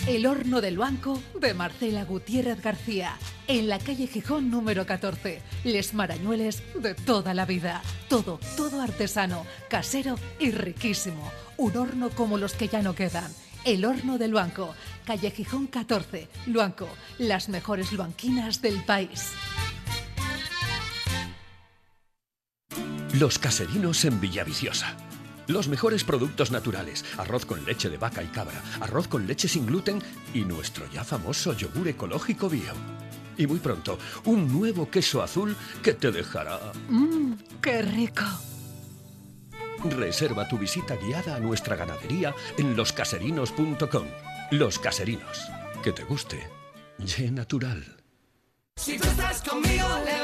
El horno del banco de Marcela Gutiérrez García, en la calle Gijón número 14. Les marañueles de toda la vida. Todo, todo artesano, casero y riquísimo. Un horno como los que ya no quedan. El horno del banco, calle Gijón 14, Luanco, las mejores luanquinas del país. Los caserinos en Villaviciosa. Los mejores productos naturales, arroz con leche de vaca y cabra, arroz con leche sin gluten y nuestro ya famoso yogur ecológico bio. Y muy pronto, un nuevo queso azul que te dejará... ¡Mmm, qué rico! Reserva tu visita guiada a nuestra ganadería en loscaserinos.com. Los Caserinos. Que te guste. Ye natural. Si tú estás conmigo, levanta.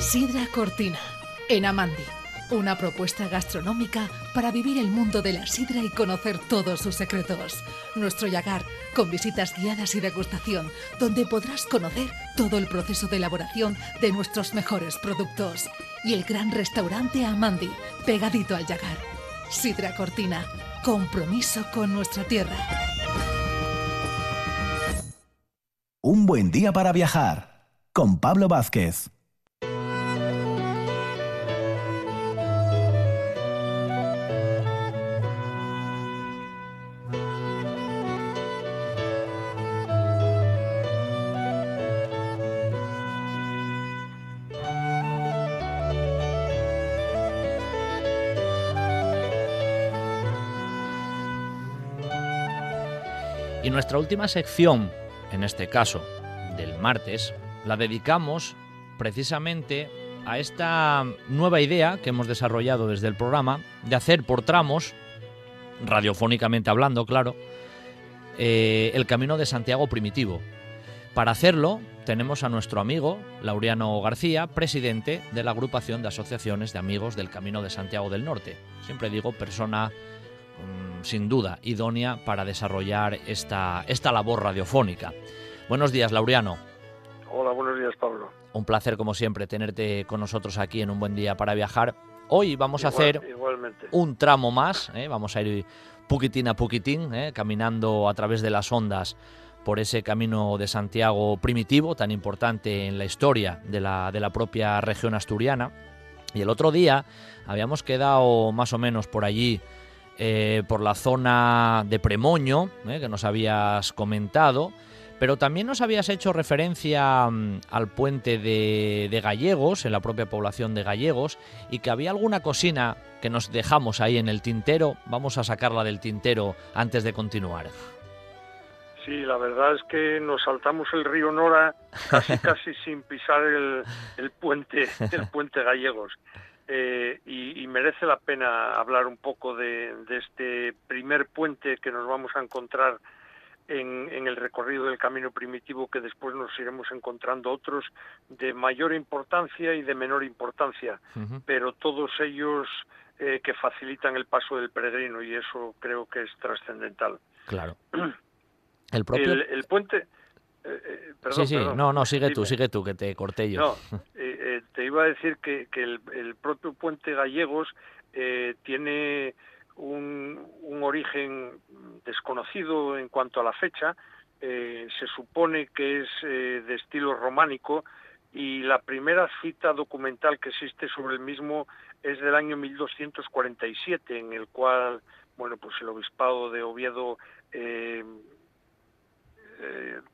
Sidra Cortina, en Amandi. Una propuesta gastronómica para vivir el mundo de la sidra y conocer todos sus secretos. Nuestro Yagar, con visitas guiadas y degustación, donde podrás conocer todo el proceso de elaboración de nuestros mejores productos. Y el gran restaurante Amandi, pegadito al Yagar. Sidra Cortina, compromiso con nuestra tierra. Un buen día para viajar, con Pablo Vázquez. Nuestra última sección, en este caso del martes, la dedicamos precisamente a esta nueva idea que hemos desarrollado desde el programa de hacer por tramos, radiofónicamente hablando, claro, eh, el camino de Santiago primitivo. Para hacerlo, tenemos a nuestro amigo Laureano García, presidente de la agrupación de asociaciones de amigos del Camino de Santiago del Norte. Siempre digo persona mm, sin duda idónea para desarrollar esta, esta labor radiofónica. Buenos días, Laureano. Hola, buenos días, Pablo. Un placer, como siempre, tenerte con nosotros aquí en un buen día para viajar. Hoy vamos a hacer un tramo más, ¿eh? vamos a ir puquitín a puquitín, ¿eh? caminando a través de las ondas por ese camino de Santiago primitivo, tan importante en la historia de la, de la propia región asturiana. Y el otro día habíamos quedado más o menos por allí, eh, por la zona de Premoño, que nos habías comentado, pero también nos habías hecho referencia mm, al puente de, Gallegos, en la propia población de Gallegos, y que había alguna cocina que nos dejamos ahí en el tintero. Vamos a sacarla del tintero antes de continuar. Sí, la verdad es que nos saltamos el río Nora casi casi sin pisar el, puente, el puente Gallegos. Eh, y, merece la pena hablar un poco de este primer puente que nos vamos a encontrar en, el recorrido del camino primitivo que después nos iremos encontrando otros de mayor importancia y de menor importancia, pero todos ellos eh, que facilitan el paso del peregrino y eso creo que es trascendental. Claro. El, propio... el, puente... Eh, eh, perdón, sí, sí, no, no, sigue tú, sigue tú, que te corté yo. No, te iba a decir que, que el, el, propio puente Gallegos tiene un, origen desconocido en cuanto a la fecha. Eh, se supone que es eh, de estilo románico y la primera cita documental que existe sobre el mismo es del año 1247, en el cual, bueno, pues el obispado de Oviedo eh,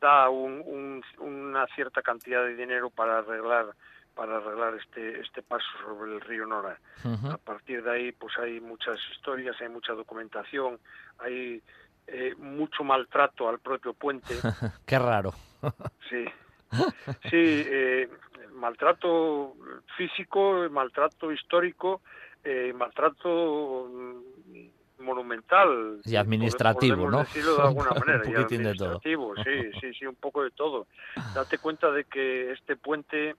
da una cierta cantidad de dinero para arreglar para arreglar este este paso sobre el río Nora. A partir de ahí, pues hay muchas historias, hay mucha documentación, hay eh, mucho maltrato al propio puente. Qué raro. sí, sí, eh, maltrato físico, maltrato histórico, eh, maltrato monumental y administrativo, ¿no? Decirlo de alguna manera, un poquitín de todo. Sí, sí, sí, un poco de todo. Date cuenta de que este puente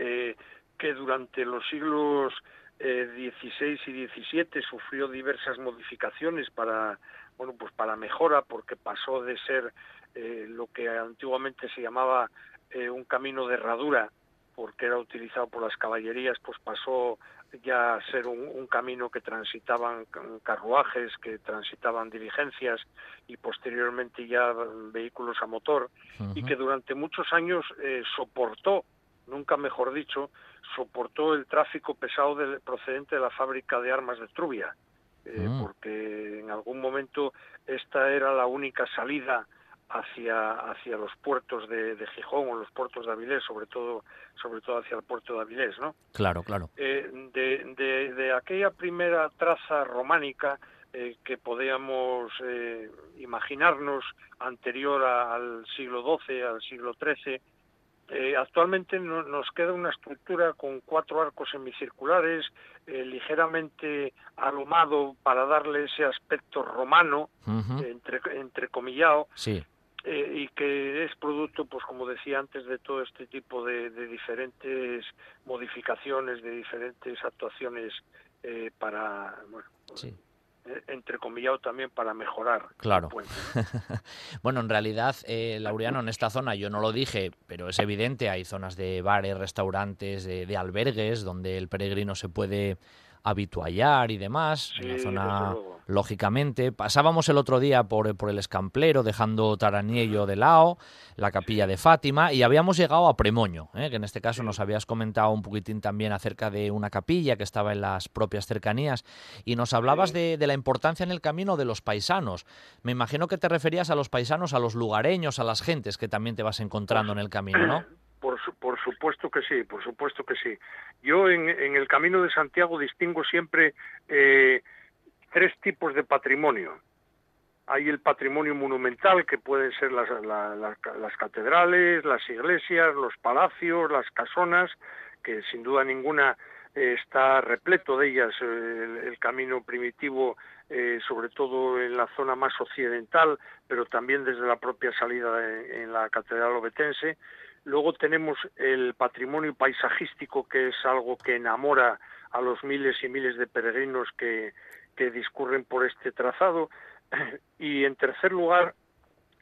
eh, que durante los siglos XVI eh, y XVII sufrió diversas modificaciones para bueno pues para mejora porque pasó de ser eh, lo que antiguamente se llamaba un camino de herradura porque era utilizado por las caballerías pues pasó ya ser un, camino que transitaban carruajes, que transitaban diligencias y posteriormente ya vehículos a motor y que durante muchos años soportó nunca mejor dicho, soportó el tráfico pesado procedente de la fábrica de armas de Trubia, eh, mm. porque en algún momento esta era la única salida hacia hacia los puertos de, Gijón o los puertos de Avilés, sobre todo sobre todo hacia el puerto de Avilés, ¿no? Claro, claro. Eh, de, aquella primera traza románica eh, que podíamos imaginarnos anterior al siglo XII, al siglo XIII, eh, actualmente nos queda una estructura con cuatro arcos semicirculares, eh, ligeramente alomado para darle ese aspecto romano, entre, entrecomillado, sí. Eh, y que es producto, pues como decía antes, de todo este tipo de, diferentes modificaciones, de diferentes actuaciones para, bueno, sí eh, entrecomillado también para mejorar claro. bueno, en realidad, eh, Laureano, en esta zona, yo no lo dije, pero es evidente, hay zonas de bares, restaurantes, de albergues, donde el peregrino se puede habituallar y demás, en la zona, lógicamente. Pasábamos el otro día por, por el escamplero, dejando Taraniello de lado, la capilla de Fátima, y habíamos llegado a Premoño, ¿eh? que en este caso nos habías comentado un poquitín también acerca de una capilla que estaba en las propias cercanías, y nos hablabas de, de la importancia en el camino de los paisanos. Me imagino que te referías a los paisanos, a los lugareños, a las gentes que también te vas encontrando en el camino, ¿no? Por, supuesto que sí, por supuesto que sí. Yo en, el Camino de Santiago distingo siempre eh, tres tipos de patrimonio. Hay el patrimonio monumental, que pueden ser las, catedrales, las iglesias, los palacios, las casonas, que sin duda ninguna eh, está repleto de ellas el, camino primitivo eh, sobre todo en la zona más occidental, pero también desde la propia salida en, la Catedral Obetense. Luego tenemos el patrimonio paisajístico, que es algo que enamora a los miles y miles de peregrinos que, que discurren por este trazado. Y en tercer lugar,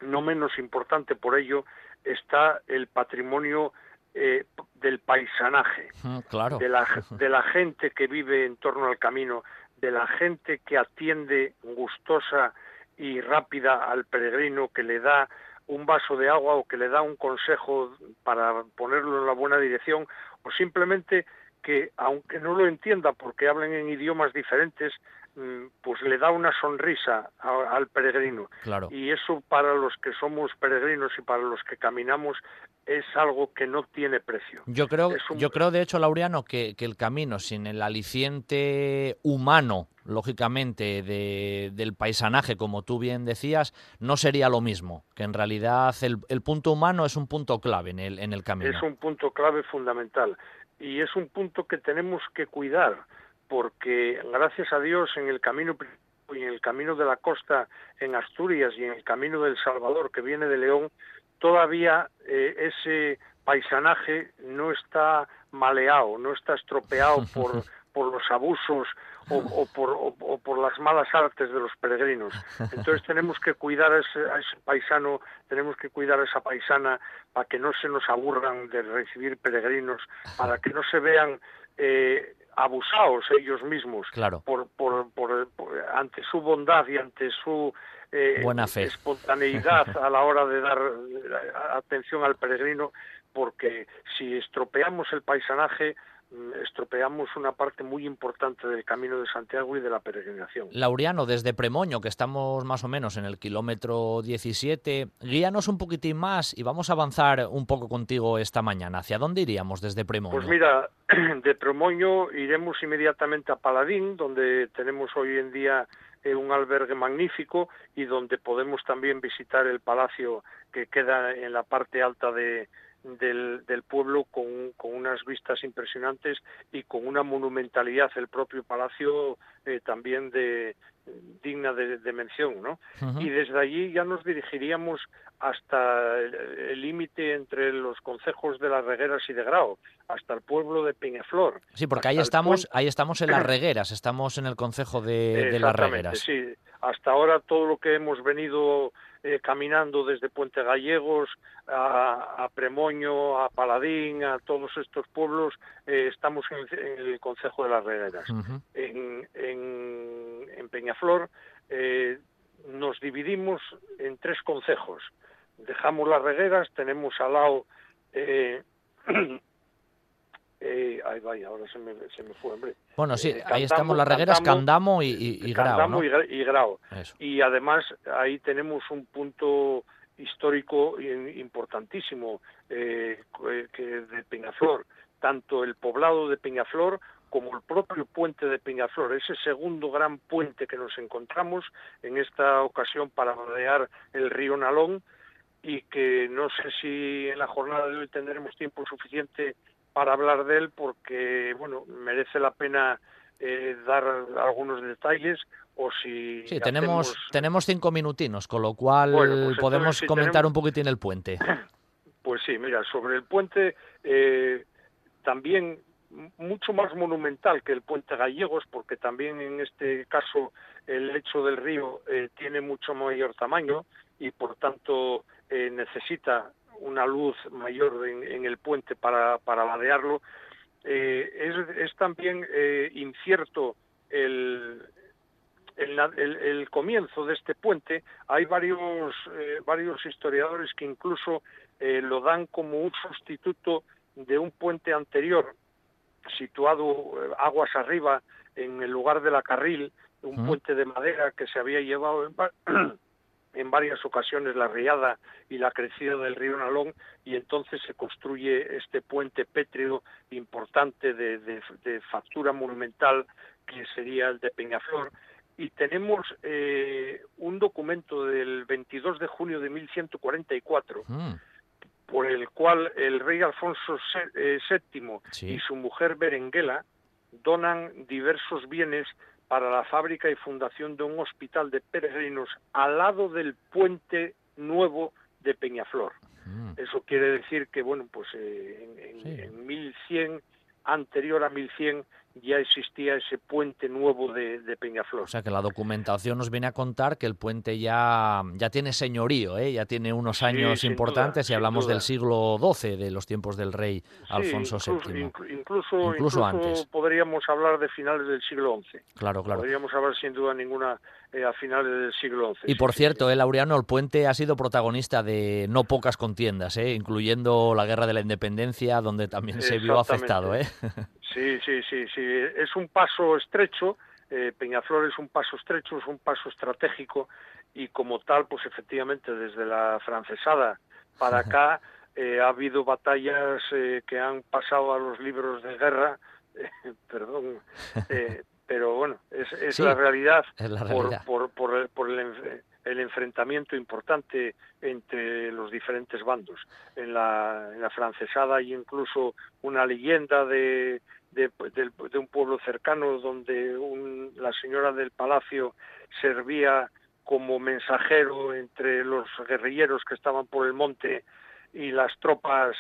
no menos importante por ello, está el patrimonio eh, del paisanaje, claro. de, la, de la gente que vive en torno al camino, de la gente que atiende gustosa y rápida al peregrino, que le da un vaso de agua o que le da un consejo para ponerlo en la buena dirección, o simplemente que, aunque no lo entienda porque hablen en idiomas diferentes, pues le da una sonrisa al peregrino. Claro. Y eso para los que somos peregrinos y para los que caminamos es algo que no tiene precio. Yo creo, yo creo de hecho, Laureano, que, el camino sin el aliciente humano, lógicamente, del paisanaje, como tú bien decías, no sería lo mismo, que en realidad el, punto humano es un punto clave en el, en el camino. Es un punto clave fundamental y es un punto que tenemos que cuidar, porque gracias a Dios en el camino y en el camino de la costa en Asturias y en el camino del Salvador que viene de León, todavía eh, ese paisanaje no está maleado, no está estropeado por, por los abusos o, por, o, por, las malas artes de los peregrinos. Entonces tenemos que cuidar a ese, paisano, tenemos que cuidar a esa paisana para que no se nos aburran de recibir peregrinos, para que no se vean eh, abusados ellos mismos por, por, por, ante su bondad y ante su eh, Buena fe. espontaneidad a la hora de dar atención al peregrino, porque si estropeamos el paisanaje, estropeamos una parte muy importante del camino de Santiago y de la peregrinación. Laureano, desde Premoño, que estamos más o menos en el kilómetro 17, guíanos un poquitín más y vamos a avanzar un poco contigo esta mañana. ¿Hacia dónde iríamos desde Premoño? Pues mira, de Premoño iremos inmediatamente a Paladín, donde tenemos hoy en día eh, un albergue magnífico y donde podemos también visitar el palacio que queda en la parte alta de, del, del, pueblo con, con, unas vistas impresionantes y con una monumentalidad el propio palacio eh, también de digna de, mención, ¿no? Y desde allí ya nos dirigiríamos hasta el límite entre los concejos de las Regueras y de Grao, hasta el pueblo de Peñaflor. Sí, porque ahí estamos, ahí estamos en las Regueras, estamos en el concejo de, de las Regueras. Sí, hasta ahora todo lo que hemos venido eh, caminando desde Puente Gallegos a, Premoño, a Paladín, a todos estos pueblos, eh, estamos en el, Consejo de las Regueras. en, en, Peñaflor eh, nos dividimos en tres concejos. Dejamos las regueras, tenemos al lado Eh, ahí vaya, ahora se me, se me fue, hombre. Bueno, sí, eh, ahí estamos las regueras Candamo y, y, Grau. y, Grau. Y además ahí tenemos un punto histórico importantísimo eh, que de Peñaflor, tanto el poblado de Peñaflor como el propio puente de Peñaflor, ese segundo gran puente que nos encontramos en esta ocasión para rodear el río Nalón y que no sé si en la jornada de hoy tendremos tiempo suficiente para hablar de él porque, bueno, merece la pena eh, dar algunos detalles o si... Sí, tenemos, tenemos cinco minutinos, con lo cual pues podemos comentar un poquitín el puente. Pues sí, mira, sobre el puente eh, también mucho más monumental que el puente Gallegos, porque también en este caso el lecho del río eh, tiene mucho mayor tamaño y por tanto necesita una luz mayor en, el puente para, para ladearlo. Eh, es, también eh, incierto el, el, comienzo de este puente. Hay varios, eh, varios historiadores que incluso lo dan como un sustituto de un puente anterior situado aguas arriba en el lugar de la carril, un puente de madera que se había llevado en, en varias ocasiones la riada y la crecida del río Nalón y entonces se construye este puente pétreo importante de, factura monumental que sería el de Peñaflor y tenemos eh, un documento del 22 de junio de 1144 mm. por el cual el rey Alfonso VII eh, y su mujer Berenguela donan diversos bienes para la fábrica y fundación de un hospital de peregrinos al lado del puente nuevo de Peñaflor. Mm. Eso quiere decir que, bueno, pues eh, en, en 1100, anterior a 1100, ya existía ese puente nuevo de, Peñaflor. O sea que la documentación nos viene a contar que el puente ya, ya tiene señorío, ¿eh? ya tiene unos años importantes y hablamos del siglo XII, de los tiempos del rey Alfonso VII. Incluso, incluso, antes. podríamos hablar de finales del siglo XI. Claro, claro. Podríamos hablar sin duda ninguna eh, a finales del siglo XI. Y por cierto, el eh, Laureano, el puente ha sido protagonista de no pocas contiendas, ¿eh? incluyendo la Guerra de la Independencia, donde también se vio afectado. ¿eh? Sí, sí, sí, sí. Es un paso estrecho. Eh, Peñaflor es un paso estrecho, es un paso estratégico y como tal, pues efectivamente desde la francesada para acá eh, ha habido batallas eh, que han pasado a los libros de guerra, perdón, pero bueno, es, la realidad, Por, por, por, el, el, enfrentamiento importante entre los diferentes bandos. En la, en la francesada hay incluso una leyenda de, de, un pueblo cercano donde la señora del palacio servía como mensajero entre los guerrilleros que estaban por el monte y las tropas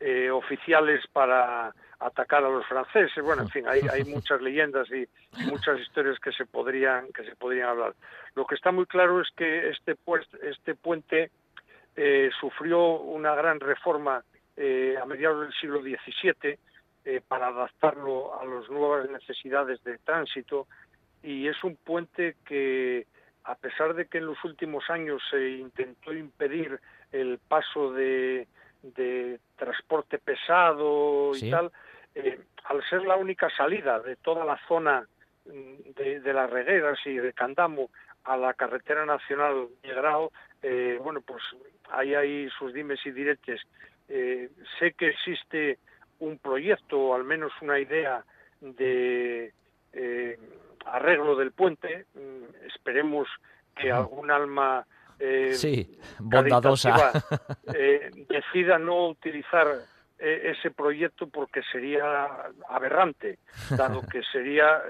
eh, oficiales para atacar a los franceses. Bueno, en fin, hay, hay muchas leyendas y muchas historias que se podrían que se podrían hablar. Lo que está muy claro es que este pues, este puente eh, sufrió una gran reforma eh, a mediados del siglo XVII eh, para adaptarlo a las nuevas necesidades de tránsito y es un puente que a pesar de que en los últimos años se intentó impedir el paso de, transporte pesado y tal, eh, al ser la única salida de toda la zona mm, de, las regueras y de Candamo a la carretera nacional de Grau, eh, bueno, pues ahí hay sus dimes y diretes. sé que existe un proyecto o al menos una idea de eh, arreglo del puente. Mm, esperemos que algún alma eh, sí, bondadosa eh, decida no utilizar ese proyecto porque sería aberrante, dado que sería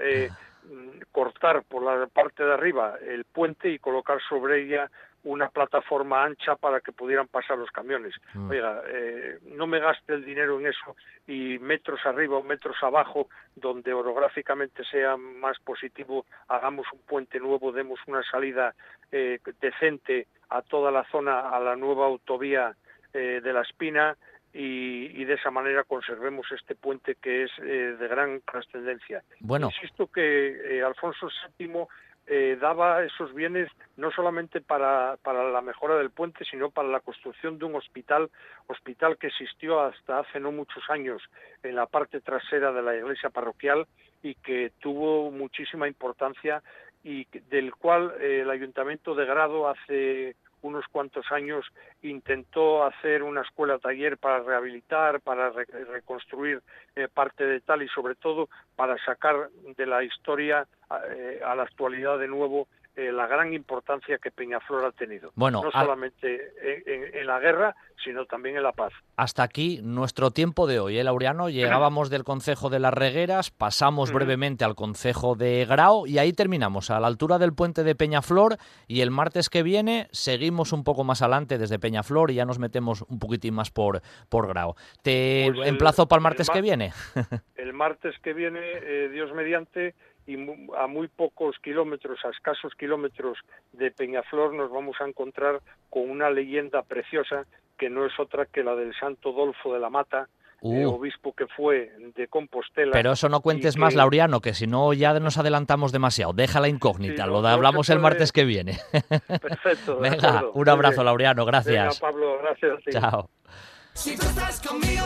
mm, cortar por la parte de arriba el puente y colocar sobre ella una plataforma ancha para que pudieran pasar los camiones. Mm. Oiga, eh, no me gaste el dinero en eso y metros arriba o metros abajo, donde orográficamente sea más positivo, hagamos un puente nuevo, demos una salida eh, decente a toda la zona, a la nueva autovía eh, de la Espina, y, de esa manera conservemos este puente que es de gran trascendencia. Bueno. Insisto que Alfonso VII eh, daba esos bienes no solamente para, para la mejora del puente, sino para la construcción de un hospital, hospital que existió hasta hace no muchos años en la parte trasera de la iglesia parroquial y que tuvo muchísima importancia y del cual eh, el ayuntamiento de Grado hace unos cuantos años intentó hacer una escuela taller para rehabilitar, para reconstruir eh, parte de tal y sobre todo para sacar de la historia eh, a la actualidad de nuevo eh, la gran importancia que Peñaflor ha tenido. Bueno, no solamente en, la guerra, sino también en la paz. Hasta aquí nuestro tiempo de hoy, ¿eh, Laureano? Llegábamos del Concejo de las Regueras, pasamos brevemente al Concejo de Grao y ahí terminamos, a la altura del puente de Peñaflor y el martes que viene seguimos un poco más adelante desde Peñaflor y ya nos metemos un poquitín más por, por Grao. Te pues emplazo para el martes que viene. el martes que viene, eh, Dios mediante, y a muy pocos kilómetros, a escasos kilómetros de Peñaflor, nos vamos a encontrar con una leyenda preciosa que no es otra que la del Santo Dolfo de la Mata, uh. obispo que fue de Compostela. Pero eso no cuentes más, Laureano, que si no ya nos adelantamos demasiado. Deja la incógnita, lo hablamos el martes que viene. Perfecto. Venga, un abrazo, Laureano, gracias. Venga, Pablo, gracias. Chao. Si tú estás conmigo,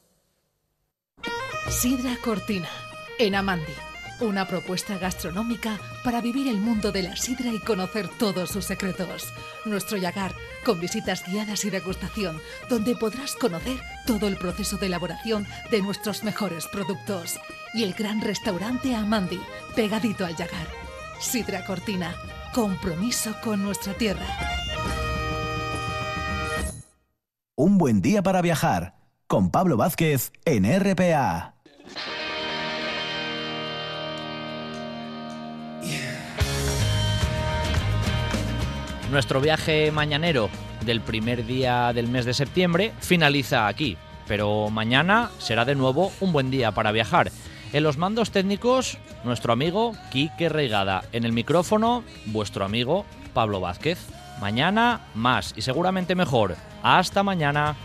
Sidra Cortina, en Amandi. Una propuesta gastronómica para vivir el mundo de la sidra y conocer todos sus secretos. Nuestro Yagar, con visitas guiadas y degustación, donde podrás conocer todo el proceso de elaboración de nuestros mejores productos. Y el gran restaurante Amandi, pegadito al Yagar. Sidra Cortina, compromiso con nuestra tierra. Un buen día para viajar con Pablo Vázquez en RPA. Nuestro viaje mañanero del primer día del mes de septiembre finaliza aquí, pero mañana será de nuevo un buen día para viajar. En los mandos técnicos, nuestro amigo Quique Reigada. En el micrófono, vuestro amigo Pablo Vázquez. Mañana más y seguramente mejor. Hasta mañana.